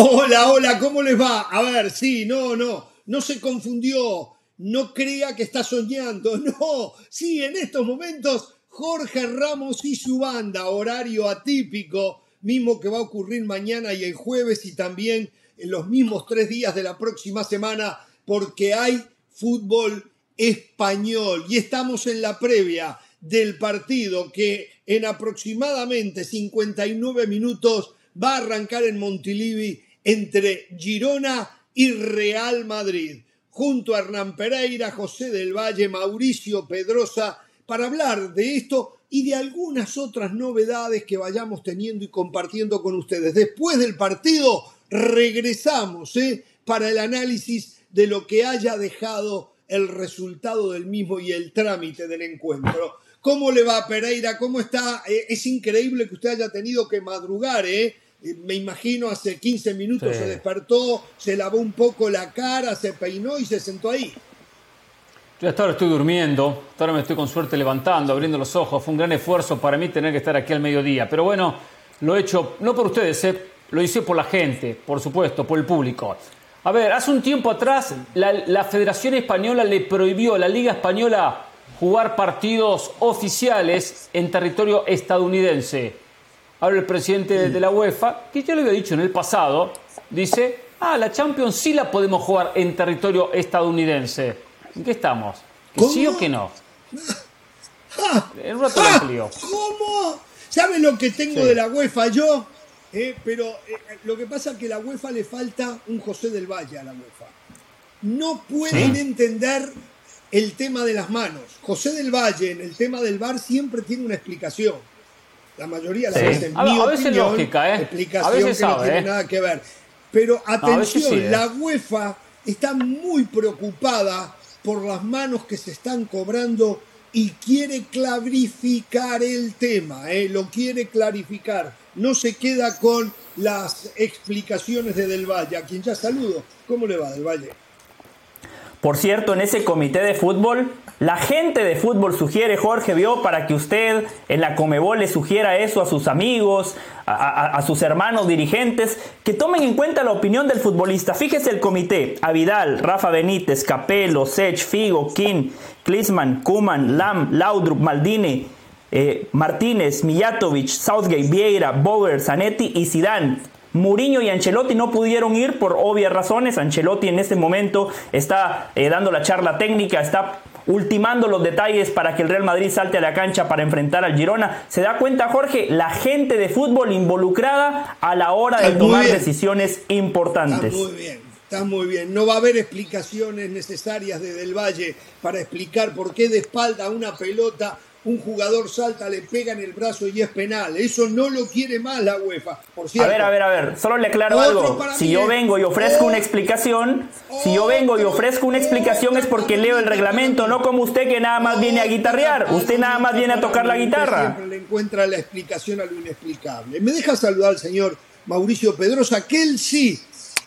Hola, hola, ¿cómo les va? A ver, sí, no, no, no se confundió. No crea que está soñando. No, sí, en estos momentos Jorge Ramos y su banda, horario atípico, mismo que va a ocurrir mañana y el jueves y también en los mismos tres días de la próxima semana, porque hay fútbol español y estamos en la previa del partido que en aproximadamente 59 minutos va a arrancar en Montilivi entre Girona y Real Madrid, junto a Hernán Pereira, José del Valle, Mauricio Pedrosa, para hablar de esto y de algunas otras novedades que vayamos teniendo y compartiendo con ustedes. Después del partido regresamos ¿eh? para el análisis de lo que haya dejado el resultado del mismo y el trámite del encuentro. ¿Cómo le va Pereira? ¿Cómo está? Eh, es increíble que usted haya tenido que madrugar, ¿eh? ¿Eh? Me imagino hace 15 minutos se despertó, se lavó un poco la cara, se peinó y se sentó ahí. Yo hasta ahora estoy durmiendo, ahora me estoy con suerte levantando, abriendo los ojos. Fue un gran esfuerzo para mí tener que estar aquí al mediodía. Pero bueno, lo he hecho no por ustedes, ¿eh? lo hice por la gente, por supuesto, por el público. A ver, hace un tiempo atrás la, la Federación Española le prohibió a la Liga Española jugar partidos oficiales en territorio estadounidense. Ahora el presidente de la UEFA, que ya lo había dicho en el pasado, dice, ah, la Champions sí la podemos jugar en territorio estadounidense. ¿En qué estamos? ¿Que sí o que no? En un rato ¿Cómo? ¿Saben lo que tengo de la UEFA yo? Eh, pero eh, lo que pasa es que a la UEFA le falta un José del Valle a la UEFA. No pueden entender el tema de las manos. José del Valle en el tema del VAR siempre tiene una explicación. La mayoría las veces, a, mi veces lógica, ¿eh? explicación que no tiene ¿eh? nada que ver. Pero atención, ¿eh? la UEFA está muy preocupada por las manos que se están cobrando y quiere clarificar el tema, ¿eh? lo quiere clarificar. No se queda con las explicaciones de Del Valle, a quien ya saludo. ¿Cómo le va, Del Valle? Por cierto, en ese comité de fútbol, la gente de fútbol sugiere, Jorge, vio, para que usted en la Comebol le sugiera eso a sus amigos, a, sus hermanos dirigentes, que tomen en cuenta la opinión del futbolista. Fíjese el comité, a Vidal, Rafa Benítez, Capello, Sech, Figo, King, Klisman, Kuman, Lam, Laudrup, Maldini, eh, Martínez, Mijatovic, Southgate, Vieira, Boger, Zanetti y Zidane. Mourinho y Ancelotti no pudieron ir por obvias razones. Ancelotti en este momento está eh, dando la charla técnica, está ultimando los detalles para que el Real Madrid salte a la cancha para enfrentar al Girona. ¿Se da cuenta, Jorge? La gente de fútbol involucrada a la hora de tomar decisiones importantes. Está muy bien, está muy bien. No va a haber explicaciones necesarias de Del Valle para explicar por qué de espalda una pelota un jugador salta, le pega en el brazo y es penal. Eso no lo quiere más la UEFA. Por cierto. A ver, a ver, a ver. Solo le aclaro algo. Si yo vengo y ofrezco una explicación, si yo vengo y ofrezco una explicación es porque leo el reglamento, no como usted que nada más viene a guitarrear. Usted nada más viene a tocar la guitarra. Siempre le encuentra la explicación a lo inexplicable. Me deja saludar al señor Mauricio Pedrosa, que él sí,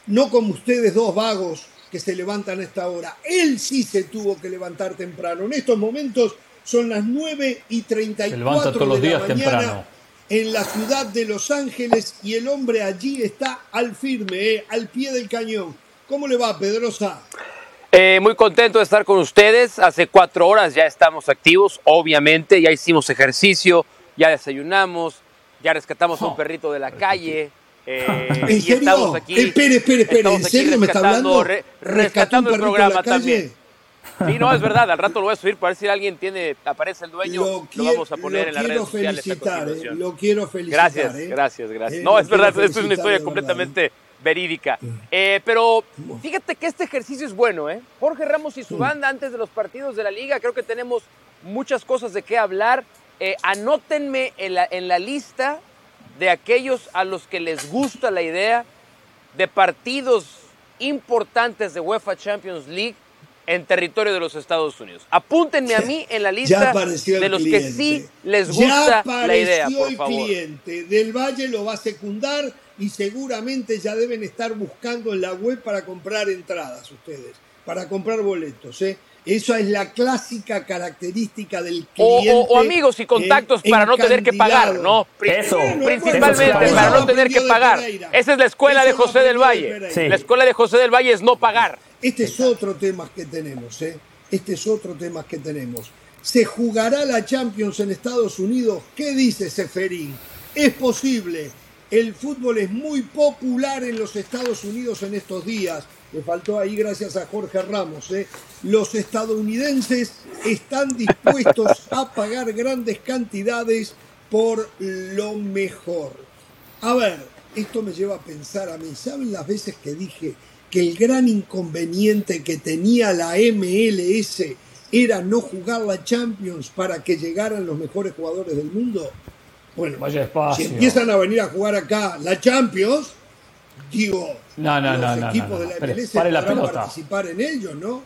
no como ustedes dos vagos que se levantan a esta hora, él sí se tuvo que levantar temprano. En estos momentos son las 9 y 34 todos los de días la mañana temprano. en la ciudad de Los Ángeles y el hombre allí está al firme, eh, al pie del cañón. ¿Cómo le va, Pedrosa? Eh, muy contento de estar con ustedes. Hace cuatro horas ya estamos activos, obviamente. Ya hicimos ejercicio, ya desayunamos, ya rescatamos a un oh. perrito de la calle. Eh, ¿En serio? Estamos aquí, espere, espere, espere. ¿En serio me está hablando? rescatando el programa también. Sí, no, es verdad, al rato lo voy a subir para ver si alguien tiene, aparece el dueño, lo, vamos a poner en las redes sociales. Eh, lo quiero felicitar. Gracias, eh. gracias, gracias. Eh, no, es verdad, esto es una historia completamente verídica. pero fíjate que este ejercicio es bueno, ¿eh? Jorge Ramos y su banda antes de los partidos de la liga, creo que tenemos muchas cosas de qué hablar. anótenme en la, en la lista de aquellos a los que les gusta la idea de partidos importantes de UEFA Champions League en territorio de los Estados Unidos. Apúntenme a mí en la lista de los que sí les gusta la idea, por favor. el cliente. Del Valle lo va a secundar y seguramente ya deben estar buscando en la web para comprar entradas ustedes, para comprar boletos. ¿eh? Esa es la clásica característica del cliente. O, o amigos y contactos para no tener que pagar, ¿no? Eso. Principalmente eso para no tener que pagar. Esa es la escuela Eso de José del Valle. Sí. La escuela de José del Valle es no pagar. Este es otro tema que tenemos, ¿eh? Este es otro tema que tenemos. ¿Se jugará la Champions en Estados Unidos? ¿Qué dice Seferín? Es posible. El fútbol es muy popular en los Estados Unidos en estos días. Le faltó ahí gracias a Jorge Ramos. ¿eh? Los estadounidenses están dispuestos a pagar grandes cantidades por lo mejor. A ver, esto me lleva a pensar a mí. ¿Saben las veces que dije que el gran inconveniente que tenía la MLS era no jugar la Champions para que llegaran los mejores jugadores del mundo? Bueno, Vaya si espacio. empiezan a venir a jugar acá la Champions, digo, No, no, los no, no, equipos no, no. de la MLS pare la pelota. participar en ellos, ¿no?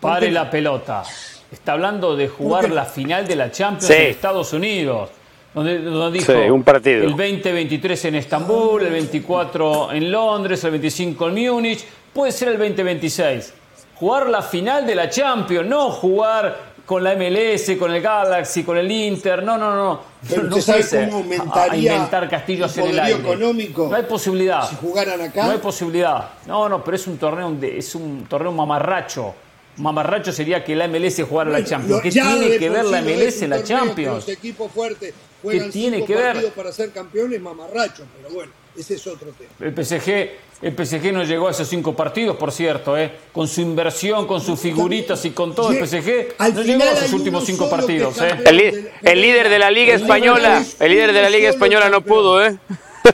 Pare la pelota. Está hablando de jugar la final de la Champions Sí. en Estados Unidos. Donde, donde dijo Sí, un partido. el 2023 en Estambul, el 24 en Londres, el 25 en Múnich, puede ser el 2026. Jugar la final de la Champions, no jugar con la MLS, con el Galaxy, con el Inter, no, no, no. Pero no ¿usted sabe cómo aumentaría A inventar castillos el en el aire. económico No hay posibilidad. si jugaran acá? No hay posibilidad. No, no, pero es un torneo, de- es un torneo mamarracho. Mamarracho sería que la MLS jugara la Champions. ¿Qué ya tiene que ver la MLS en la torneo que Champions? Los equipos fuertes juegan tiene cinco que ver? partidos para ser campeones mamarrachos, pero bueno, ese es otro tema. El PSG, el PSG no llegó a esos cinco partidos, por cierto, ¿eh? con su inversión, con sus figuritas y con todo. El PSG Al no llegó a sus últimos cinco partidos. ¿eh? El, li- el líder de la Liga Española, el líder de la Liga Española no pudo, ¿eh?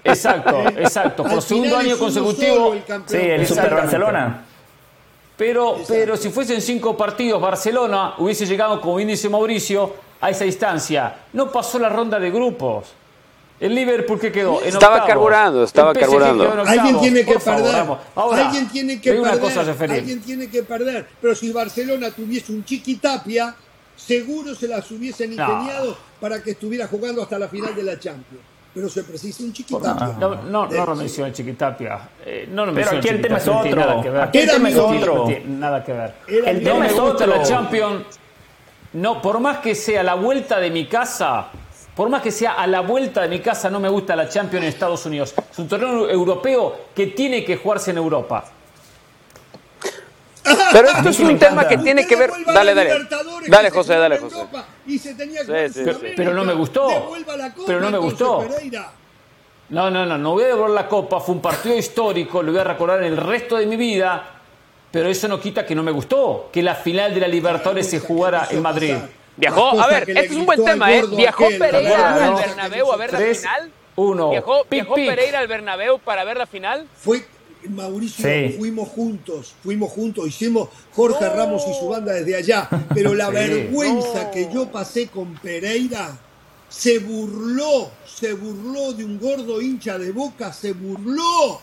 Exacto, exacto. Por segundo año consecutivo. el Sí, el Super. Barcelona. Pero, pero si fuesen cinco partidos, Barcelona hubiese llegado, como bien dice Mauricio, a esa instancia. No pasó la ronda de grupos. El Liverpool que quedó en Estaba octavos. carburando, estaba carburando. Alguien tiene que favor, perder. Ahora, Alguien tiene que perder. cosa. Alguien tiene que perder. Pero si Barcelona tuviese un chiquitapia, seguro se las hubiesen No. ingeniado para que estuviera jugando hasta la final de la Champions. Pero se precisa un chiquitapia. No, no, no lo menciona Chiquitapia. Eh, no lo Pero aquí el tema es otro. Aquí el Era tema es otro. Nada que ver. El tema es otro. la Champions. No, por más que sea la vuelta de mi casa, por más que sea a la vuelta de mi casa, no me gusta la Champions en Estados Unidos. Es un torneo europeo que tiene que jugarse en Europa. Pero esto es un tema encanta. que tiene que ver. Dale, dale. Dale, José, dale, José. Europa Y se tenía que Sí, jugar en sí, sí. Sudamérica. Pero no me gustó. Pero no me gustó. No, no, no, no voy a devolver la copa, fue un partido histórico, lo voy a recordar en el resto de mi vida, pero eso no quita que no me gustó, que la final de la Libertadores se jugara en Madrid. Viajó, a ver, este es un buen tema, ¿eh? Viajó Pereira al Bernabéu a ver la final. uno. Viajó, viajó. Pereira al Bernabéu para ver la final. Fue Mauricio, Sí. fuimos juntos, fuimos juntos, hicimos Jorge Ramos y su banda desde allá, pero la Sí. vergüenza No. que yo pasé con Pereira se burló, se burló de un gordo hincha de boca, se burló.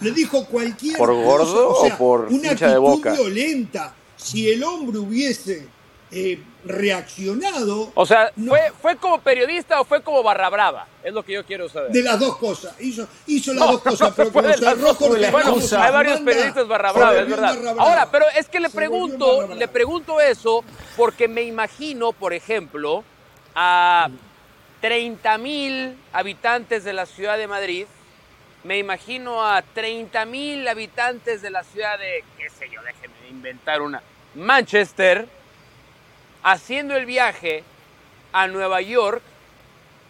Le dijo cualquier ¿Por cosa, gordo o sea, o por una hincha de actitud Boca? violenta. Si el hombre hubiese eh, reaccionado, O sea, No. ¿fue, ¿fue como periodista o fue como barra brava? Es lo que yo quiero saber. de las dos cosas, hizo, hizo las No, dos cosas, no pero como Bueno, hay varios periodistas barra brava, es verdad. brava. Ahora, pero es que le Se pregunto, le pregunto eso porque me imagino, por ejemplo, a 30 mil habitantes de la ciudad de Madrid, me imagino a 30 mil habitantes de la ciudad de, qué sé yo, déjeme inventar una, Manchester, haciendo el viaje a Nueva York,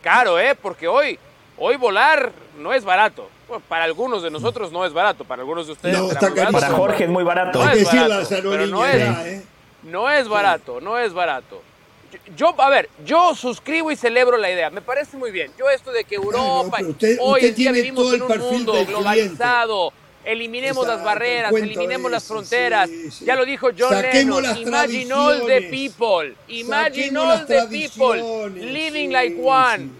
caro, ¿eh? Porque hoy, hoy volar no es barato. Bueno, para algunos de nosotros no es barato, para algunos de ustedes No, está barato. Para. Jorge es muy barato. No es barato, pero no es- ¿eh? No es barato, no es barato. Yo, yo- a ver, yo suscribo y celebro la idea. Me parece muy bien. Yo esto de que Europa, usted- hoy usted en día tiene vivimos todo en el un perfil mundo globalizado. Eliminemos las barreras, eliminemos las fronteras. sí, sí. Ya lo dijo John Saquemos Lennon. Imagine all the people. Imagine Saquemos all the people living sí, like one. sí.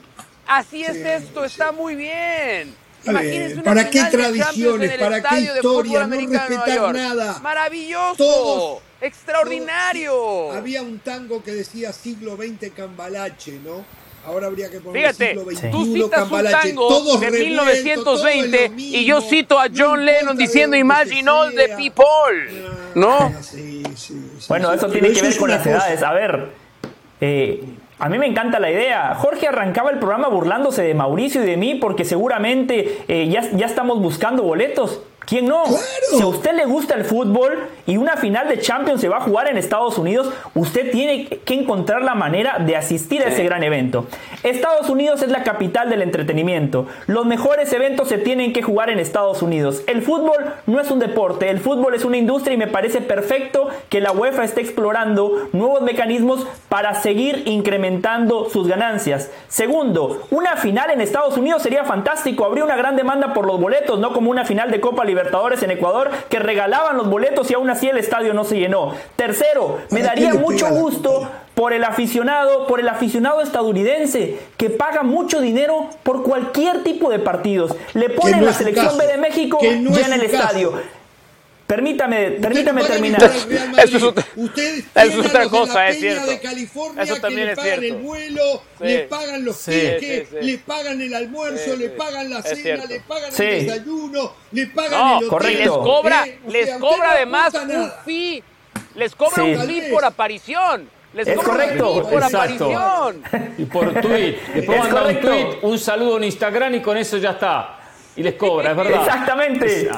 Así es esto, está muy bien. ¿Para qué tradiciones? ¿Para qué historia? No respetar nada. Maravilloso. Todos- extraordinario. Había un tango que decía siglo XX Cambalache, ¿no? Ahora habría que poner Fíjate, siglo XXI tú citas un tango todos de revueltos, todo es 1920 lo y yo cito a no John Lennon diciendo Imagine all the sea". people. ¿No? Sí, sí. bueno, eso tiene que ver con las edades. A ver, eh, a mí me encanta la idea. Jorge arrancaba el programa burlándose de Mauricio y de mí porque seguramente eh, ya, ya estamos buscando boletos. ¿Quién no? Si a usted le gusta el fútbol y una final de Champions se va a jugar en Estados Unidos, usted tiene que encontrar la manera de asistir a ese gran evento. Estados Unidos es la capital del entretenimiento. Los mejores eventos se tienen que jugar en Estados Unidos. El fútbol no es un deporte, el fútbol es una industria y me parece perfecto que la UEFA esté explorando nuevos mecanismos para seguir incrementando sus ganancias. Segundo, una final en Estados Unidos sería fantástico, habría una gran demanda por los boletos, no como una final de Copa Libertadores Libertadores en Ecuador que regalaban los boletos y aún así el estadio no se llenó. Tercero, me daría mucho gusto por el aficionado, por el aficionado estadounidense que paga mucho dinero por cualquier tipo de partidos. Le ponen la selección B de México ya en el estadio. Permítame, permítame terminar. Eso es, otra, eso es otra cosa, es cierto. De California eso también que le pagan el vuelo, le pagan los sí, tickets, le pagan el almuerzo, le pagan la cena, le pagan el desayuno, le pagan no, el hotel. Correcto. Les cobra, eh, les cobra además un fee, les cobra un fee por aparición. Les es correcto. por aparición. Y por tweet. Después mandan un tweet, un saludo en Instagram y con eso ya está y les cobra, es verdad. Exactamente.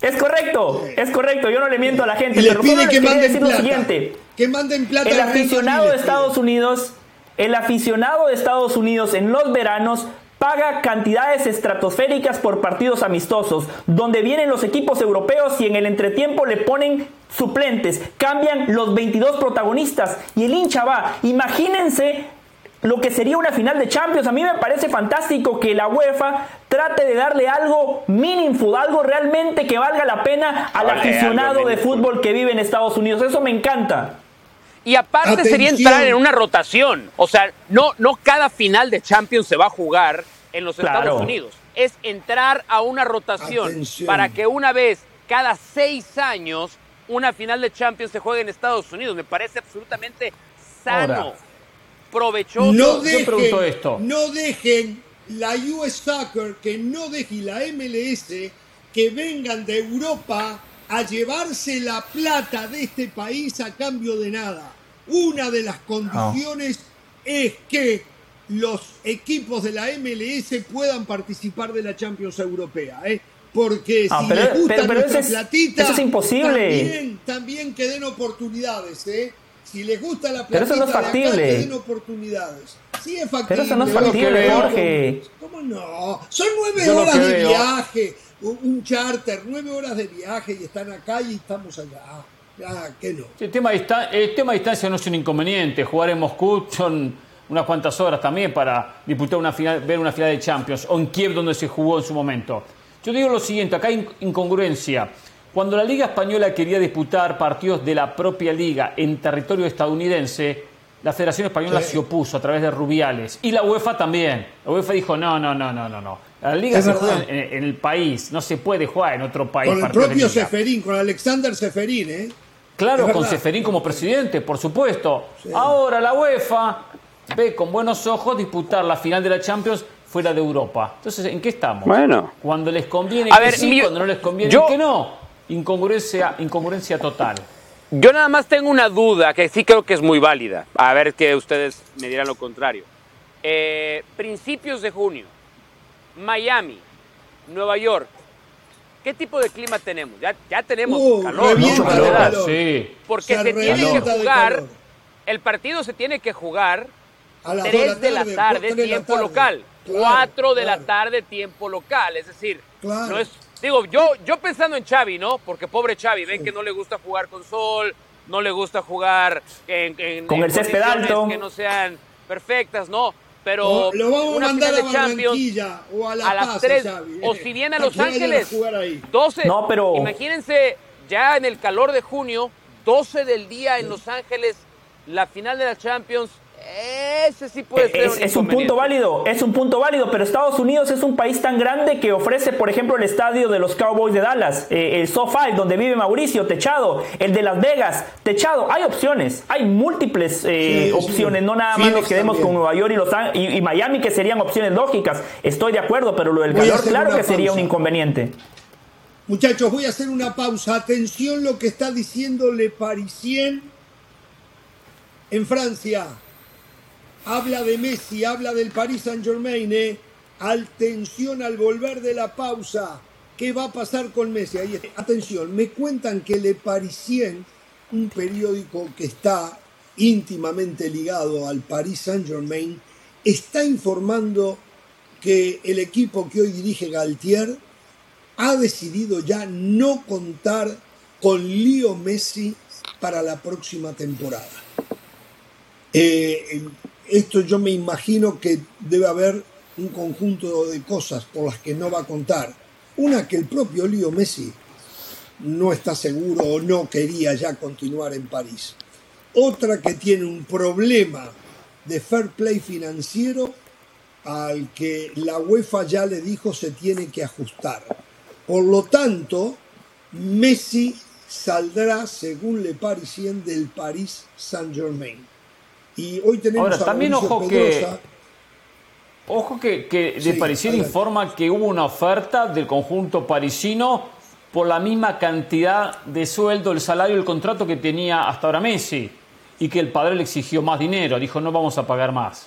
Es correcto, es correcto. Yo no le miento a la gente. Y pero pide que manden decir plata. lo siguiente. Que manden plata. El aficionado de Estados Unidos, el aficionado de Estados Unidos en los veranos paga cantidades estratosféricas por partidos amistosos, donde vienen los equipos europeos y en el entretiempo le ponen suplentes, cambian los 22 protagonistas y el hincha va. Imagínense lo que sería una final de Champions. A mí me parece fantástico que la UEFA trate de darle algo meaningful, algo realmente que valga la pena al Vale, aficionado de fútbol que vive en Estados Unidos. Eso me encanta. Y aparte Atención. sería entrar en una rotación. O sea, no, no cada final de Champions se va a jugar en los Claro. Estados Unidos. Es entrar a una rotación Atención. para que una vez cada seis años una final de Champions se juegue en Estados Unidos. Me parece absolutamente sano, Ahora. Provechoso. No yo pregunto dejen, esto. no dejen la US Soccer, que no dejen la MLS, que vengan de Europa a llevarse la plata de este país a cambio de nada. Una de las condiciones es que los equipos de la MLS puedan participar de la Champions Europea, ¿eh? Porque Ah, si pero- les gusta pero- pero nuestra eso es- platita, eso es imposible. También, también que den oportunidades, ¿eh? Si les gusta la platita Pero eso no es de acá, factible. que den oportunidades. Sí es factible. Pero eso no es factible, Jorge. ¿Cómo no? Son nueve Yo horas de viaje, un charter, nueve horas de viaje y están acá y estamos allá. Ah, que no. El tema, el tema de distancia no es un inconveniente. Jugar en Moscú son unas cuantas horas también para disputar una final, ver una final de Champions. O en Kiev, donde se jugó en su momento. Yo digo lo siguiente, acá hay incongruencia. Cuando la Liga Española quería disputar partidos de la propia liga en territorio estadounidense, la Federación Española Sí. se opuso a través de Rubiales. Y la UEFA también. La UEFA dijo, no, no, no, no, no, no. La Liga Es se juega en, en el país, no se puede jugar en otro país. Con el propio. Seferín, con Alexander Seferín, ¿eh? Claro, con. Seferín como presidente, por supuesto. Ahora la UEFA ve con buenos ojos disputar la final de la Champions fuera de Europa. Entonces, ¿en qué estamos? Bueno. Cuando les conviene A que ver, sí, mi- cuando no les conviene yo- que no. Incongruencia, incongruencia total. Yo nada más tengo una duda que sí creo que es muy válida. A ver que ustedes me dirán lo contrario. Eh, principios de junio, Miami, Nueva York. ¿Qué tipo de clima tenemos? Ya, ya tenemos Uh, calor, revienta ¿no? de calor, calor. sí. Porque Se se, tiene que jugar, el partido se tiene que jugar A las 3 de la tarde, de la tiempo tarde. local. Claro, 4 de la tarde, tiempo local. Es decir, Claro. no es. Digo, yo, yo pensando en Xavi, ¿no? Porque pobre Xavi, ven que no le gusta jugar con sol, no le gusta jugar en, en- Con en el césped alto. que no sean perfectas, ¿no? Pero O lo vamos a una mandar final a de Champions o a La a las Paz, 3 Xavi, o eh, si viene a Los Ángeles, ahí. 12. No, pero- Imagínense ya en el calor de junio, 12 del día en Los Ángeles, la final de la Champions. Ese sí puede ser Es, es un punto válido, es un punto válido, pero Estados Unidos es un país tan grande que ofrece, por ejemplo, el estadio de los Cowboys de Dallas, eh, el SoFi, donde vive Mauricio, techado, el de Las Vegas, techado. Hay opciones, hay múltiples eh, Sí, sí. opciones, no nada más Phoenix nos quedemos también. con Nueva York y, Los y, y Miami, que serían opciones lógicas. Estoy de acuerdo, pero lo del Voy calor, claro que sería un inconveniente. Muchachos, voy a hacer una pausa. Atención lo que está diciendo Le Parisien En Francia, habla de Messi, habla del Paris Saint-Germain, ¿eh? Atención al volver de la pausa. ¿Qué va a pasar con Messi? Atención, me cuentan que Le Parisien, un periódico que está íntimamente ligado al Paris Saint-Germain, está informando que el equipo que hoy dirige Galtier ha decidido ya no contar con Leo Messi para la próxima temporada. Eh, esto yo me imagino que debe haber un conjunto de cosas por las que no va a contar. Una que el propio Leo Messi no está seguro o no quería ya continuar en París. Otra que tiene un problema de fair play financiero al que la UEFA ya le dijo se tiene que ajustar. Por lo tanto, Messi saldrá, según Le Parisien, del Paris Saint-Germain. Y hoy tenemos Ahora, a también Mauricio ojo Pedrosa. que, ojo que, que Sí, de Parisien adelante. informa que hubo una oferta del conjunto parisino por la misma cantidad de sueldo, el salario, el contrato que tenía hasta ahora Messi. Y que el padre le exigió más dinero. Dijo, no vamos a pagar más.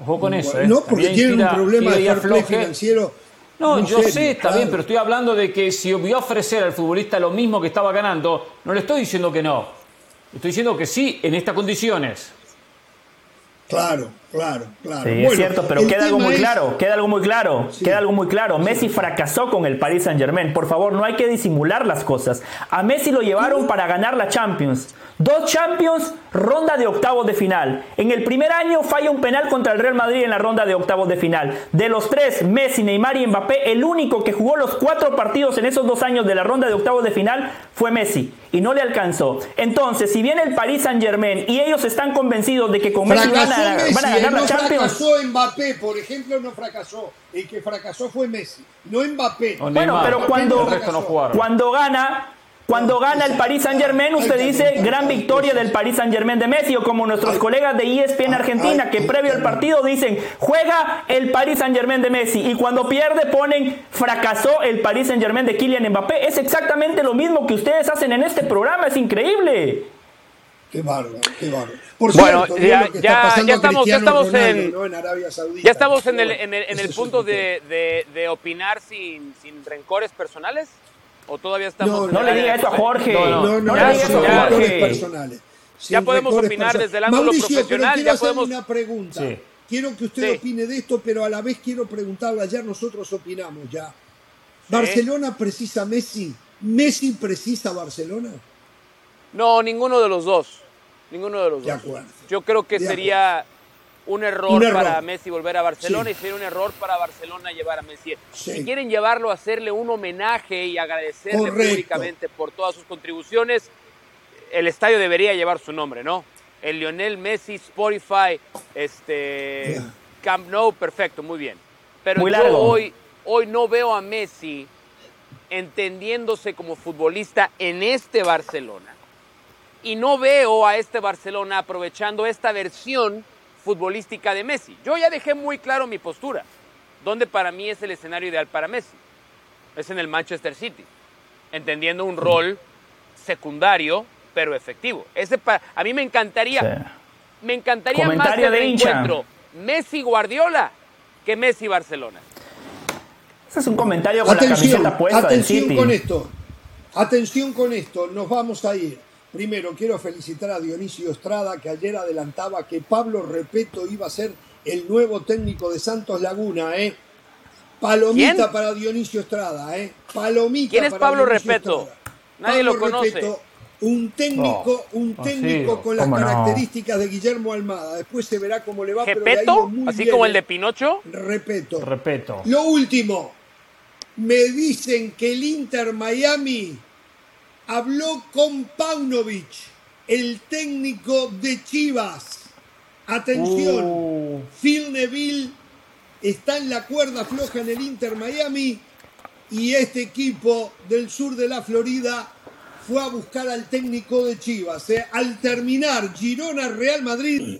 Ojo con eso, ¿eh? No, porque También tienen un problema de y fair play financiero. No, yo serio, sé, está claro. bien, pero estoy hablando de que si voy a ofrecer al futbolista lo mismo que estaba ganando, no le estoy diciendo que no. Estoy diciendo que sí, en estas condiciones. Claro, claro, claro. Sí, es cierto, pero queda algo muy claro, queda algo muy claro, queda algo muy claro. Messi fracasó con el Paris Saint Germain. Por favor, no hay que disimular las cosas. A Messi lo llevaron para ganar la Champions. Dos Champions, ronda de octavos de final. En el primer año falla un penal contra el Real Madrid en la ronda de octavos de final. De los tres, Messi, Neymar y Mbappé, el único que jugó los cuatro partidos en esos dos años de la ronda de octavos de final fue Messi. Y no le alcanzó. Entonces, si viene el Paris Saint Germain y ellos están convencidos de que con Messi van a, van a eh, ganar la no Champions. fracasó Mbappé, por ejemplo, no fracasó. El que fracasó fue Messi, no Mbappé. O Bueno, Neymar, pero cuando- no. Cuando gana, cuando gana el Paris Saint Germain, usted dice gran victoria del Paris Saint Germain de Messi, o como nuestros colegas de ESPN Argentina, que previo al partido dicen juega el Paris Saint Germain de Messi, y cuando pierde ponen fracasó el Paris Saint Germain de Kylian Mbappé. Es exactamente lo mismo que ustedes hacen en este programa, es increíble. Qué bárbaro, qué bárbaro. Por Bueno, cierto, ya- ya- estamos- ya Cristiano estamos Ronaldo, en- ¿no? en Arabia Saudita. Ya estamos en el, Pero en el, en ese el es punto de, de- de opinar sin, sin rencores personales. ¿O todavía estamos No, en No el le diga eso a? Jorge. No, No, no, No ya, le diga eso a Jorge. personales. Sin Ya podemos opinar personales. desde el ángulo Mauricio, profesional, Pero quiero ya hacerle podemos- una pregunta. Sí. Quiero que usted Sí. opine de esto, pero a la vez quiero preguntarle. Ayer nosotros opinamos ya. ¿Barcelona precisa Messi? ¿Messi precisa Barcelona? No, ninguno de los dos. Ninguno de los De dos. acuerdo. Yo creo que De sería un error, Un error. para Messi volver a Barcelona Sí. y sería un error para Barcelona llevar a Messi. Sí. Si quieren llevarlo a hacerle un homenaje y agradecerle Correcto. públicamente por todas sus contribuciones, el estadio debería llevar su nombre, ¿no? El Lionel Messi Spotify, este. Camp Nou, perfecto, muy bien. Pero Muy yo largo. hoy, hoy no veo a Messi entendiéndose como futbolista en este Barcelona. Y no veo a este Barcelona aprovechando esta versión futbolística de Messi. Yo ya dejé muy claro mi postura, donde para mí es el escenario ideal para Messi. Es en el Manchester City, entendiendo un rol secundario, pero efectivo. Ese pa- a mí me encantaría, Sí. me encantaría más Comentario el de hincha. encuentro Messi Guardiola que Messi Barcelona. Ese es un comentario con la Atención, camiseta puesta del atención City. con esto. Atención con esto, nos vamos a ir. Primero quiero felicitar a Dionisio Estrada que ayer adelantaba que Pablo Repeto iba a ser el nuevo técnico de Santos Laguna, ¿eh? Palomita ¿Quién? para Dionisio Estrada, ¿eh? Palomita ¿Quién es para Pablo Dionisio Repeto? Estrada. Nadie Pablo lo conoce. Repeto, un técnico, un Oh, técnico con las no. características de Guillermo Almada. Después se verá cómo le va, pero le ha ido ¿Gepeto? muy Así bien, como el de Pinocho. Repeto. Repeto. Lo último, me dicen que el Inter Miami habló con Paunovic, el técnico de Chivas. Atención, Uh. Phil Neville está en la cuerda floja en el Inter Miami y este equipo del sur de la Florida fue a buscar al técnico de Chivas. ¿eh? Al terminar Girona Real Madrid,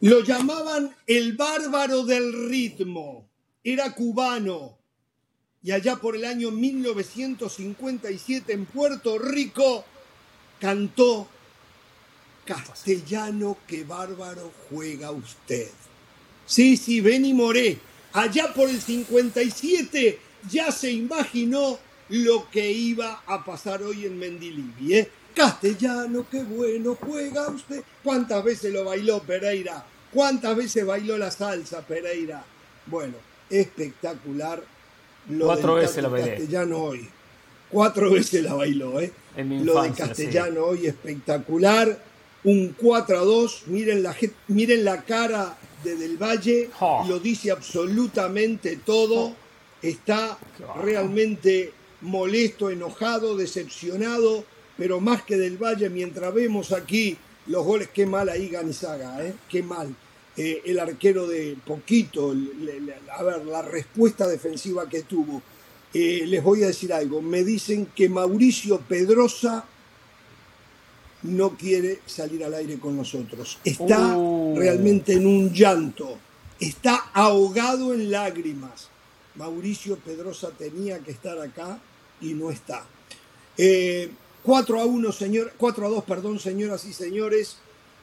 lo llamaban el bárbaro del ritmo. Era cubano. Y allá por el año 1957 en Puerto Rico cantó castellano, qué bárbaro juega usted. Sí, sí, Benny Moré, allá por el 57 ya se imaginó lo que iba a pasar hoy en Mendilivi. ¿eh? Castellano, qué bueno juega usted. ¿Cuántas veces lo bailó Pereira? ¿Cuántas veces bailó la salsa Pereira? Bueno, espectacular. Lo Cuatro veces la bailé. Castellano hoy. Cuatro veces la bailó, ¿eh? lo de Castellano hoy espectacular. Un 4 a 2. Miren la, miren la cara de Del Valle. Lo dice absolutamente todo. Está realmente molesto, enojado, decepcionado. Pero más que Del Valle, mientras vemos aquí los goles, qué mal ahí Ganizaga, ¿eh? Qué mal. Eh, el arquero de Poquito, a ver, la respuesta defensiva que tuvo. Eh, les voy a decir algo, me dicen que Mauricio Pedrosa no quiere salir al aire con nosotros. Está uh. realmente en un llanto, está ahogado en lágrimas. Mauricio Pedrosa tenía que estar acá y no está. 4 eh, a 1, señor, 4 a 2, perdón, señoras y señores,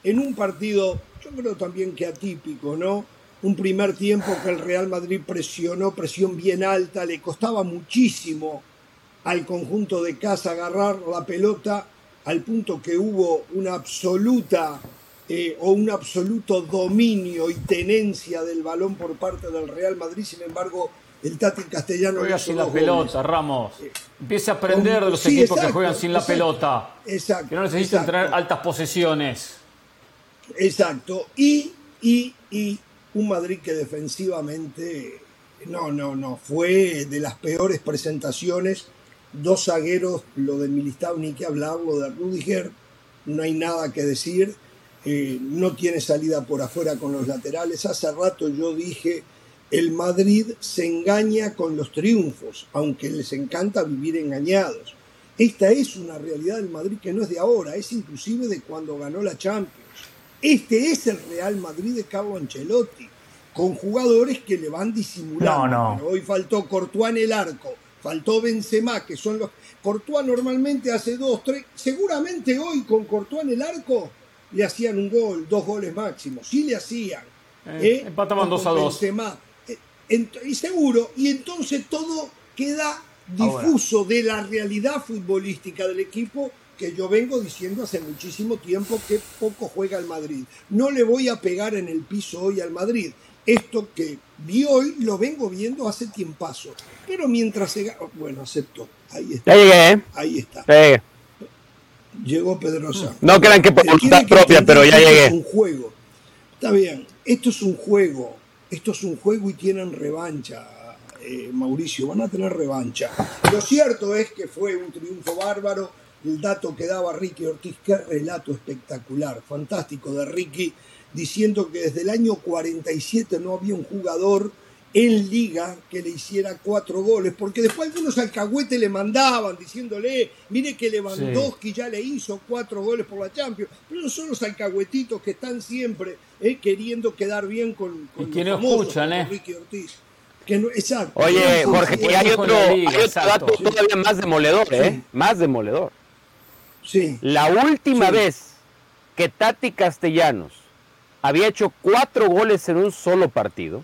en un partido, yo creo también que atípico, ¿no? un primer tiempo que el Real Madrid presionó, presión bien alta, le costaba muchísimo al conjunto de casa agarrar la pelota al punto que hubo una absoluta eh, o un absoluto dominio y tenencia del balón por parte del Real Madrid, sin embargo el Tati Castellano juega sin la pelota, Ramos. Eh, Empieza a aprender de los equipos que juegan sin la pelota. Exacto. Que no necesitan tener altas posesiones. Exacto. Y, y, y un Madrid que defensivamente, no, no, no, fue de las peores presentaciones. Dos zagueros, lo de Militao ni que hablar, lo de Rudiger, no hay nada que decir. Eh, no tiene salida por afuera con los laterales. Hace rato yo dije, el Madrid se engaña con los triunfos, aunque les encanta vivir engañados. Esta es una realidad del Madrid que no es de ahora, es inclusive de cuando ganó la Champions. Este es el Real Madrid de Carlo Ancelotti, con jugadores que le van disimulando. No, no. Hoy faltó Courtois en el arco, faltó Benzema, que son los... Courtois normalmente hace dos, tres... Seguramente hoy con Courtois en el arco le hacían un gol, dos goles máximos. Sí le hacían. Eh, ¿eh? Empataban dos a dos. Benzema. Eh, y seguro, y entonces todo queda difuso de la realidad futbolística del equipo que yo vengo diciendo hace muchísimo tiempo que poco juega el Madrid. No le voy a pegar en el piso hoy al Madrid. Esto que vi hoy lo vengo viendo hace tiempazo. Pero mientras se... Bueno, acepto. Ahí está. Ya llegué, ¿eh? Ahí está. Ya Llegó Pedrosa. No crean que por voluntad propia, pero ya llegué. es un juego. Está bien. Esto es un juego. Esto es un juego y tienen revancha. Eh, Mauricio, van a tener revancha. Lo cierto es que fue un triunfo bárbaro el dato que daba Ricky Ortiz, qué relato espectacular, fantástico de Ricky, diciendo que desde el año 47 no había un jugador en liga que le hiciera cuatro goles, porque después algunos alcahuetes le mandaban diciéndole, mire que Lewandowski ya le hizo cuatro goles por la Champions, pero no son los alcahuetitos que están siempre eh, queriendo quedar bien con, con y que no escuchan, eh. Ricky Ortiz. Que no, exacto. Oye, Jorge, y hay otro, hay otro dato todavía más demoledor, ¿eh? Más demoledor. La última vez que Tati Castellanos había hecho cuatro goles en un solo partido,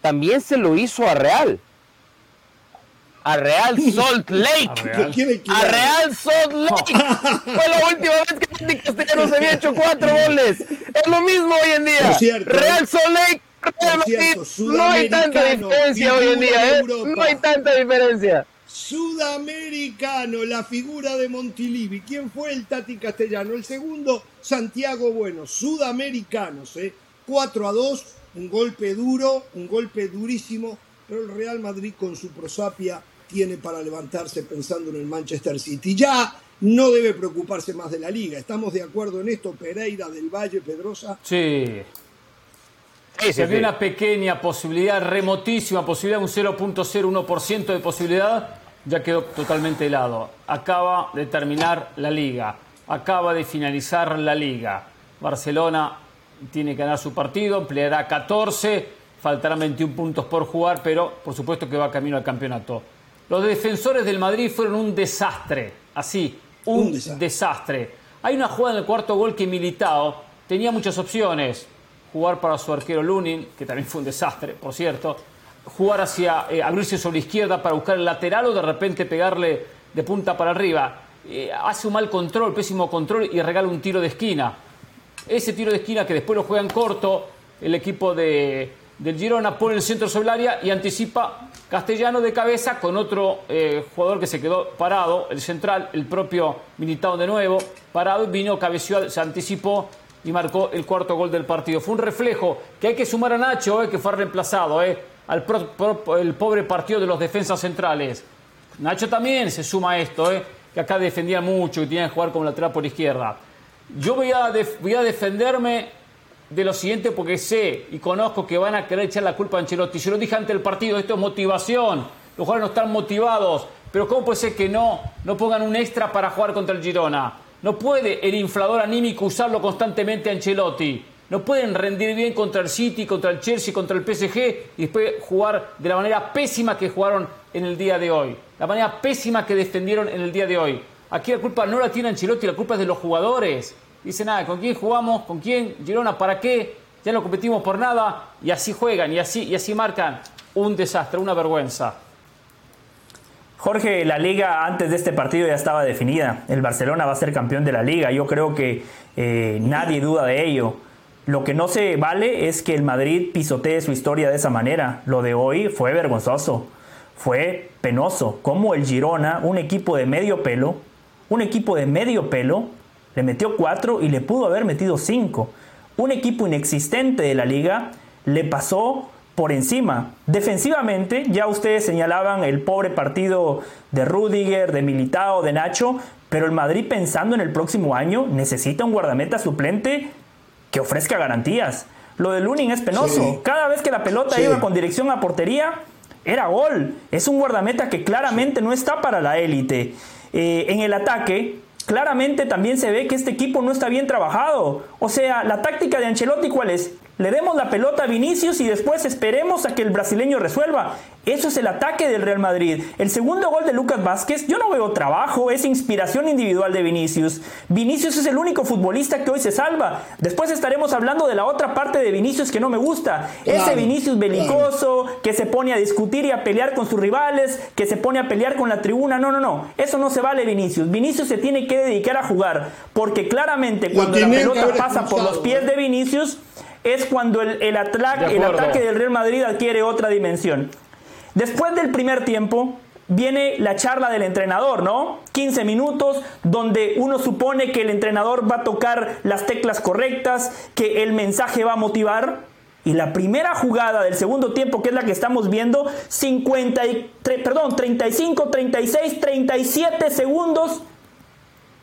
también se lo hizo a Real. A Real Salt Lake. A Real, Salt Lake. Fue la última vez que Tati Castellanos había hecho cuatro goles. Es lo mismo hoy en día. Real Salt Lake. no hay tanta diferencia hoy en día. ¿eh? No hay tanta diferencia. Sudamericano, la figura de Montilivi. ¿Quién fue el Tati Castellano? El segundo, Santiago Bueno. Sudamericanos, ¿eh? 4 a 2, un golpe duro, un golpe durísimo, pero el Real Madrid con su prosapia tiene para levantarse pensando en el Manchester City. Ya no debe preocuparse más de la liga. ¿Estamos de acuerdo en esto, Pereira, del Valle, Pedrosa? Sí. Se ve una pequeña posibilidad, remotísima posibilidad, un 0.01% de posibilidad, ya quedó totalmente helado. Acaba de terminar la liga, acaba de finalizar la liga. Barcelona tiene que ganar su partido, empleará 14, faltarán 21 puntos por jugar, pero por supuesto que va camino al campeonato. Los defensores del Madrid fueron un desastre, así, un, desastre. Hay una jugada en el cuarto gol que Militao tenía muchas opciones. Jugar para su arquero Lunin, que también fue un desastre, por cierto. Jugar hacia, eh, abrirse sobre izquierda para buscar el lateral o de repente pegarle de punta para arriba. Eh, hace un mal control, pésimo control y regala un tiro de esquina. Ese tiro de esquina que después lo juega en corto el equipo de, del Girona, pone el centro sobre el área y anticipa Castellano de cabeza con otro eh, jugador que se quedó parado, el central, el propio Militao de nuevo, parado, vino, cabeció, se anticipó y marcó el cuarto gol del partido. Fue un reflejo que hay que sumar a Nacho, que fue reemplazado, al el pobre partido de los defensas centrales. Nacho también se suma a esto, eh, que acá defendía mucho y tenía que jugar como lateral por izquierda. Yo voy a, voy a defenderme de lo siguiente porque sé y conozco que van a querer echar la culpa a Ancelotti. Yo lo dije ante el partido, esto es motivación. Los jugadores no están motivados. Pero ¿cómo puede ser que no, no pongan un extra para jugar contra el Girona? No puede el inflador anímico usarlo constantemente Ancelotti. No pueden rendir bien contra el City, contra el Chelsea, contra el PSG y después jugar de la manera pésima que jugaron en el día de hoy. La manera pésima que defendieron en el día de hoy. Aquí la culpa no la tiene Ancelotti, la culpa es de los jugadores. Dice nada, ¿con quién jugamos? ¿Con quién? Girona, ¿para qué? Ya no competimos por nada. Y así juegan y así, y así marcan. Un desastre, una vergüenza. Jorge, la liga antes de este partido ya estaba definida. El Barcelona va a ser campeón de la liga. Yo creo que eh, nadie duda de ello. Lo que no se vale es que el Madrid pisotee su historia de esa manera. Lo de hoy fue vergonzoso, fue penoso. Como el Girona, un equipo de medio pelo, un equipo de medio pelo, le metió cuatro y le pudo haber metido cinco. Un equipo inexistente de la liga le pasó por encima. Defensivamente, ya ustedes señalaban el pobre partido de Rudiger, de Militao, de Nacho, pero el Madrid pensando en el próximo año necesita un guardameta suplente que ofrezca garantías. Lo de Lunin es penoso. Cada vez que la pelota iba con dirección a portería, era gol. Es un guardameta que claramente no está para la élite. Eh, en el ataque, claramente también se ve que este equipo no está bien trabajado. O sea, la táctica de Ancelotti, ¿cuál es? Le demos la pelota a Vinicius y después esperemos a que el brasileño resuelva. Eso es el ataque del Real Madrid. El segundo gol de Lucas Vázquez, yo no veo trabajo, es inspiración individual de Vinicius. Vinicius es el único futbolista que hoy se salva. Después estaremos hablando de la otra parte de Vinicius que no me gusta. Ese Vinicius belicoso, que se pone a discutir y a pelear con sus rivales, que se ppene a pelear con la tribuna. No, no, no. Eso no se vale Vinicius. Vinicius se tiene que dedicar a jugar. Porque claramente cuando la pelota pasa por los pies de Vinicius es cuando el, el, ataque del Real Madrid adquiere otra dimensión. Después del primer tiempo, viene la charla del entrenador, ¿no? 15 minutos donde uno supone que el entrenador va a tocar las teclas correctas, que el mensaje va a motivar. Y la primera jugada del segundo tiempo, que es la que estamos viendo, 50 perdón, 35, 36, 37 segundos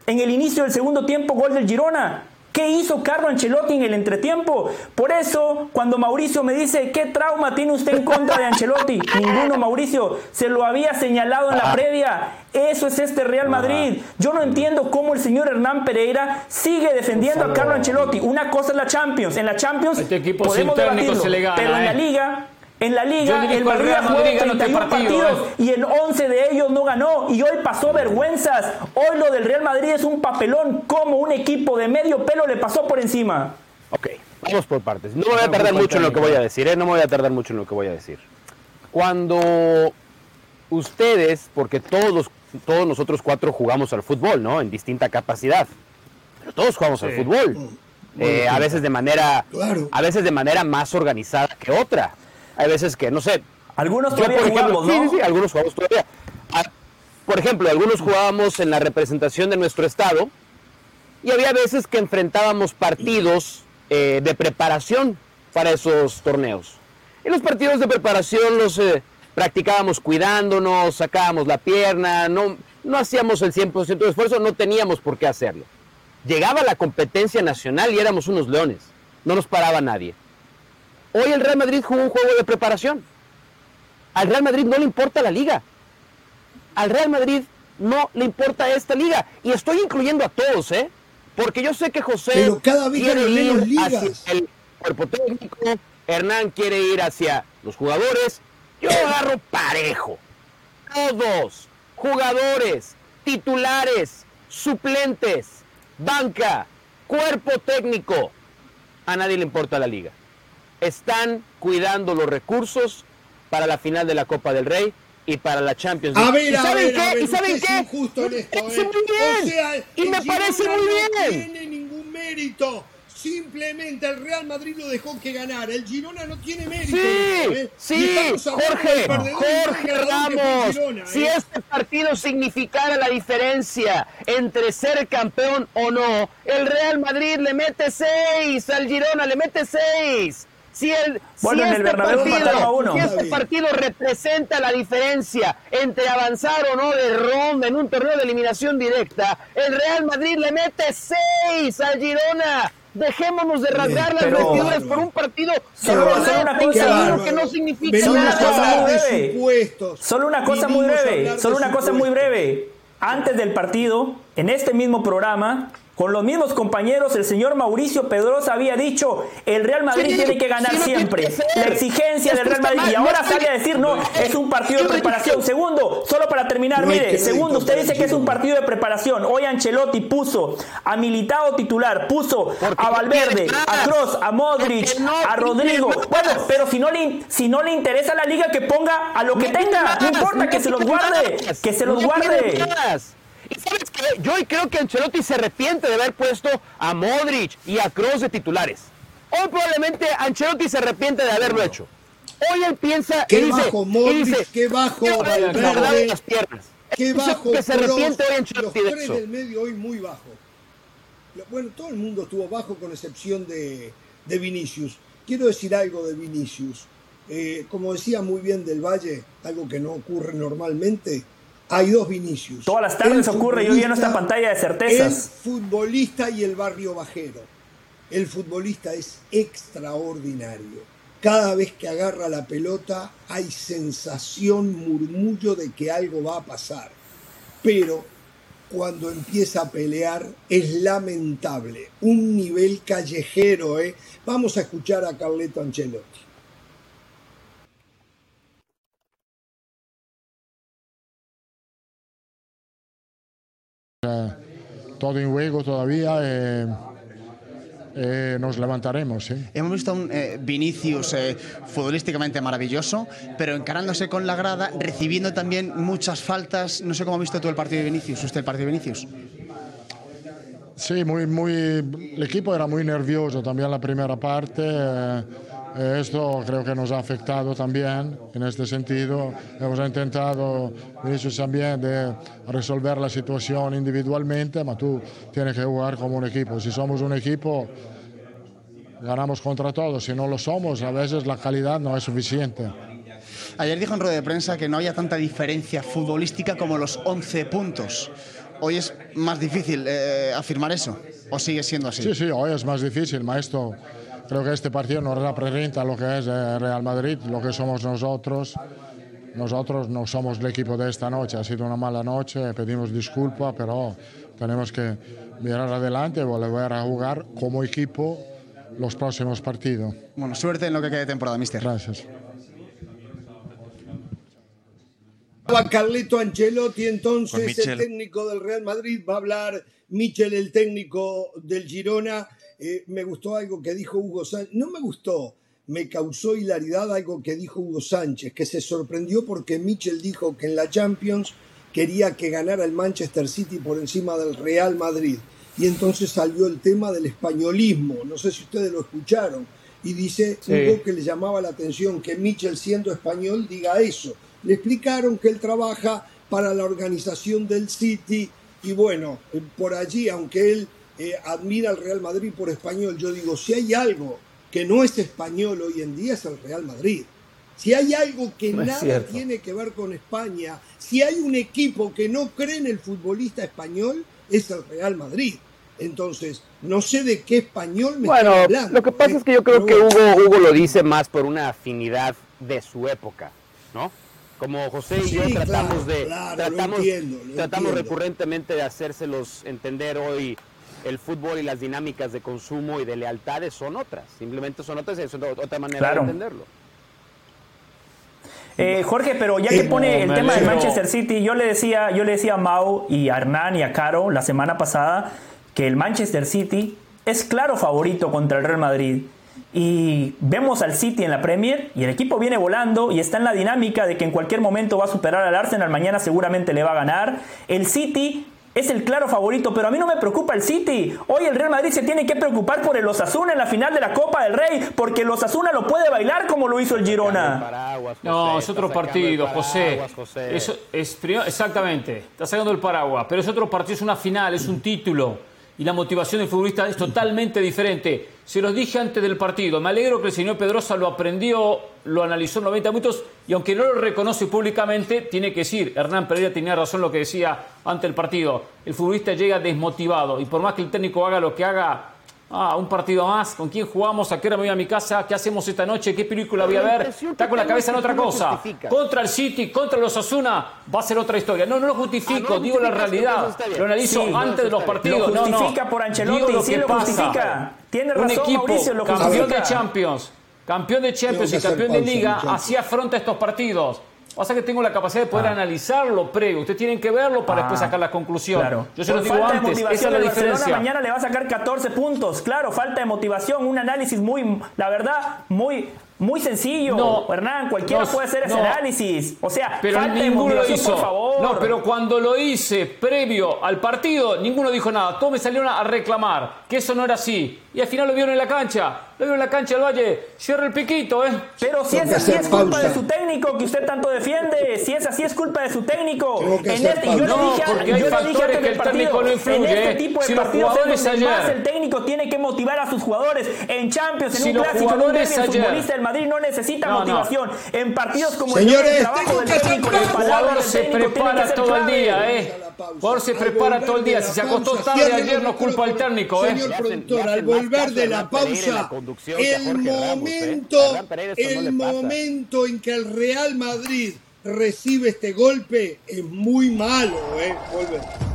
en el inicio del segundo tiempo, gol del Girona. ¿Qué hizo Carlo Ancelotti en el entretiempo? Por eso, cuando Mauricio me dice, ¿qué trauma tiene usted en contra de Ancelotti? Ninguno, Mauricio. Se lo había señalado en la previa. Eso es este Real Madrid. Yo no entiendo cómo el señor Hernán Pereira sigue defendiendo a Carlo Ancelotti. Una cosa es la Champions. En la Champions este equipo podemos debatirlo, se le gana, pero en la ¿eh? Liga en la liga, el Madrid ha jugado 31 partidos eh. y en 11 de ellos no ganó. Y hoy pasó vergüenzas. Hoy lo del Real Madrid es un papelón. Como un equipo de medio pelo le pasó por encima. Ok, vamos por partes. No me voy a tardar mucho en lo que voy a decir, ¿eh? No me voy a tardar mucho en lo que voy a decir. Cuando ustedes, porque todos, todos nosotros cuatro jugamos al fútbol, ¿no? En distinta capacidad. Pero todos jugamos al fútbol. Eh, a veces de manera, a veces de manera más organizada que otra. Hay veces que, no sé. Algunos todavía jugamos, ¿no? Sí, sí, algunos jugamos todavía. Ah, por ejemplo, algunos jugábamos en la representación de nuestro estado y había veces que enfrentábamos partidos eh, de preparación para esos torneos. Y los partidos de preparación los eh, practicábamos cuidándonos, sacábamos la pierna, no, no hacíamos el 100% de esfuerzo, no teníamos por qué hacerlo. Llegaba la competencia nacional y éramos unos leones, no nos paraba nadie. Hoy el Real Madrid jugó un juego de preparación. Al Real Madrid no le importa la liga. Al Real Madrid no le importa esta liga. Y estoy incluyendo a todos, ¿eh? Porque yo sé que José Pero cada vez quiere ir hacia el cuerpo técnico, Hernán quiere ir hacia los jugadores. Yo agarro parejo. Todos, jugadores, titulares, suplentes, banca, cuerpo técnico, a nadie le importa la liga. Están cuidando los recursos para la final de la Copa del Rey y para la Champions League. A ver, ¿Y saben ver, qué? ¿Y saben qué? Injusto en esto, me parece muy bien. O sea, y me parece muy bien. No tiene ningún mérito. Simplemente el Real Madrid lo dejó que ganara. El Girona no tiene mérito. Sí, ¿eh? sí, Jorge, Jorge Ramos. Girona, si ¿eh? este partido significara la diferencia entre ser campeón o no, el Real Madrid le mete seis al Girona, le mete seis. Si, el, bueno, si, en el este partido, uno. si este partido representa la diferencia entre avanzar o no de ronda en un torneo de eliminación directa, el Real Madrid le mete seis al Girona. Dejémonos de rasgar las Pero- vestiduras por un partido Solo- una cosa- que no significa Venimos una a cosa hablar muy de breve. supuestos. Solo una cosa muy breve, solo una cosa muy breve. Antes del partido, en este mismo programa, con los mismos compañeros, el señor Mauricio Pedrosa había dicho, el Real Madrid Sí, tiene que ganar sí, no tiene siempre. que. La exigencia Es del Real Madrid. Y ahora no sale a decir, no, es un partido de preparación. Segundo, solo para terminar, mire, segundo, usted dice que es un partido de preparación. Hoy Ancelotti puso a Militao titular, puso a Valverde, a. Kroos, a Modric, a Rodrigo. Bueno, pero si no le, si no le interesa la liga, que ponga a lo que tenga. No importa, que se los guarde. Que se los guarde. ¿Y sabes qué? Yo hoy creo que Ancelotti se arrepiente de haber puesto a Modric y a Kroos de titulares. Hoy probablemente Ancelotti se arrepiente de haberlo hecho. Hoy él piensa y Qué dice, bajo y Modric, dice, qué bajo "Yo voy a Valverde, las piernas". Qué bajo que se Kroos, arrepiente los Ancelotti de tres eso. del medio hoy muy bajo. Bueno, todo el mundo estuvo bajo con excepción de, de Vinicius. Quiero decir algo de Vinicius. Eh, como decía muy bien del Valle, algo que no ocurre normalmente, hay dos Vinicius. Todas las tardes El ocurre, yo lleno esta futbolista- pantalla de El certezas. futbolista y el barrio bajero. El futbolista es extraordinario. Cada vez que agarra la pelota hay sensación, murmullo de que algo va a pasar. Pero cuando empieza a pelear es lamentable. Un nivel callejero, ¿eh? Vamos a escuchar a Carleto Ancelotti. Todo en juego todavía eh, eh, nos levantaremos. ¿sí? Hemos visto a un eh, Vinicius eh, futbolísticamente maravilloso, pero encarándose con la grada, recibiendo también muchas faltas. No sé cómo ha visto tú el partido de Vinicius, usted el partido de Vinicius. Sí, muy, muy, el equipo era muy nervioso también la primera parte. Esto creo que nos ha afectado también en este sentido. Hemos intentado, Vinicius también, de resolver la situación individualmente, pero tú tienes que jugar como un equipo. Si somos un equipo, ganamos contra todos. Si no lo somos, a veces la calidad no es suficiente. Ayer dijo en rueda de prensa que no había tanta diferencia futbolística como los 11 puntos. Hoy es más difícil eh, afirmar eso, o sigue siendo así. Sí, sí, hoy es más difícil, maestro. Creo que este partido no representa lo que es el Real Madrid, lo que somos nosotros. Nosotros no somos el equipo de esta noche, ha sido una mala noche, pedimos disculpas, pero tenemos que mirar adelante y volver a jugar como equipo los próximos partidos. Bueno, suerte en lo que quede de temporada, mister. Gracias. Carleto Ancelotti, entonces el técnico del Real Madrid, va a hablar Michel, el técnico del Girona. Eh, me gustó algo que dijo Hugo Sánchez, no me gustó, me causó hilaridad algo que dijo Hugo Sánchez, que se sorprendió porque Michel dijo que en la Champions quería que ganara el Manchester City por encima del Real Madrid. Y entonces salió el tema del españolismo, no sé si ustedes lo escucharon, y dice Sí. Hugo que le llamaba la atención que Michel siendo español diga eso. Le explicaron que él trabaja para la organización del City y bueno, por allí, aunque él eh, admira al Real Madrid por español, yo digo, si hay algo que no es español hoy en día es el Real Madrid. Si hay algo que No nada tiene que ver con España, si hay un equipo que no cree en el futbolista español, es el Real Madrid. Entonces, no sé de qué español me Bueno, hablando. lo que pasa ¿eh? es que yo creo que. Hugo, Hugo lo dice más por una afinidad de su época, ¿no? Como José y yo tratamos claro, de claro, lo tratamos, entiendo, lo tratamos entiendo. recurrentemente de hacérselos entender hoy el fútbol y las dinámicas de consumo y de lealtades son otras, simplemente son otras, es otra manera Claro. de entenderlo. Eh, Jorge, pero ya que Eh, pone el tema del alegro. Manchester City, yo le decía, yo le decía a Mau y a Hernán y a Caro la semana pasada que el Manchester City es claro favorito contra el Real Madrid. Y vemos al City en la Premier y el equipo viene volando y está en la dinámica de que en cualquier momento va a superar al Arsenal, mañana seguramente le va a ganar. El City es el claro favorito, pero a mí no me preocupa el City. Hoy el Real Madrid se tiene que preocupar por el Osasuna en la final de la Copa del Rey, porque el Osasuna lo puede bailar como lo hizo el Girona. No, es otro partido, José. Eso es, exactamente, está sacando el paraguas, pero es otro partido, es una final, es un título y la motivación del futbolista es totalmente diferente. Se los dije antes del partido, me alegro que el señor Pedrosa lo aprendió, lo analizó en 90 minutos y aunque no lo reconoce públicamente, tiene que decir, Hernán Pereira tenía razón lo que decía antes del partido, el futbolista llega desmotivado y por más que el técnico haga lo que haga, Ah, un partido más. ¿Con quién jugamos? ¿A qué hora me voy a mi casa? ¿Qué hacemos esta noche? ¿Qué película voy a ver? Está con la cabeza en otra cosa. Contra el City, contra los Osasuna, va a ser otra historia. No, no lo justifico, ah, digo la realidad. Lo analizo antes de los partidos. Lo justifica por Ancelotti, lo sí lo justifica. Tiene razón, un equipo Mauricio, lo campeón de Champions, campeón de Champions y campeón de Liga, así afronta estos partidos. Pasa que tengo la capacidad de poder ah. analizarlo previo. Ustedes tienen que verlo para después ah, sacar la conclusión. Claro. Yo se lo digo antes. Esa es la diferencia. mañana le va a sacar 14 puntos. Claro, falta de motivación. Un análisis muy, la verdad, muy muy sencillo, no, Hernán, cualquiera puede hacer ese análisis. O sea, pero falta ninguno lo hizo. Por favor. No, pero cuando lo hice previo al partido, ninguno dijo nada. Todos me salieron a reclamar que eso no era así. Y al final lo vieron en la cancha. Lo vieron en la cancha del Valle. Cierra el piquito, ¿eh? Pero si es así, es culpa de su técnico que usted tanto defiende. Si es así, es culpa de su técnico. En este, yo no, dije, porque hay factores que el técnico no influye. En este tipo de si partidos es donde más el técnico tiene que motivar a sus jugadores. En Champions, en un clásico, en un derbi, el futbolista del Madrid no necesita motivación. En partidos como Señores, el trabajo del técnico, el jugador se prepara todo el día, ¿eh? Jugador se prepara todo el día. Si se acostó tarde ayer, no culpa al técnico, ¿eh? Señor productor, al volver de la pausa, el momento, el momento en que el Real Madrid recibe este golpe es muy malo, ¿eh? Volver.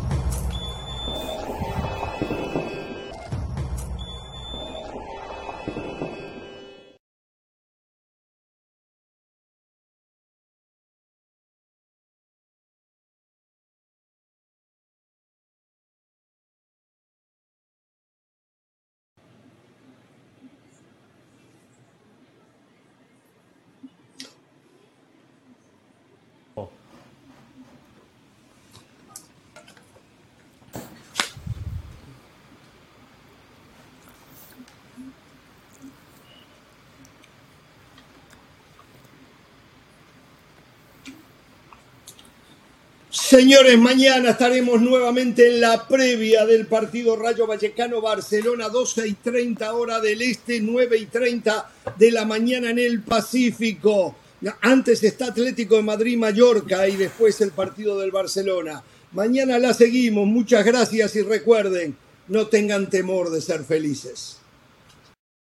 Señores, mañana estaremos nuevamente en la previa del partido Rayo Vallecano Barcelona, 12 y 30 hora del este, 9 y 30 de la mañana en el Pacífico. Antes está Atlético de Madrid Mallorca y después el partido del Barcelona. Mañana la seguimos, muchas gracias y recuerden, no tengan temor de ser felices.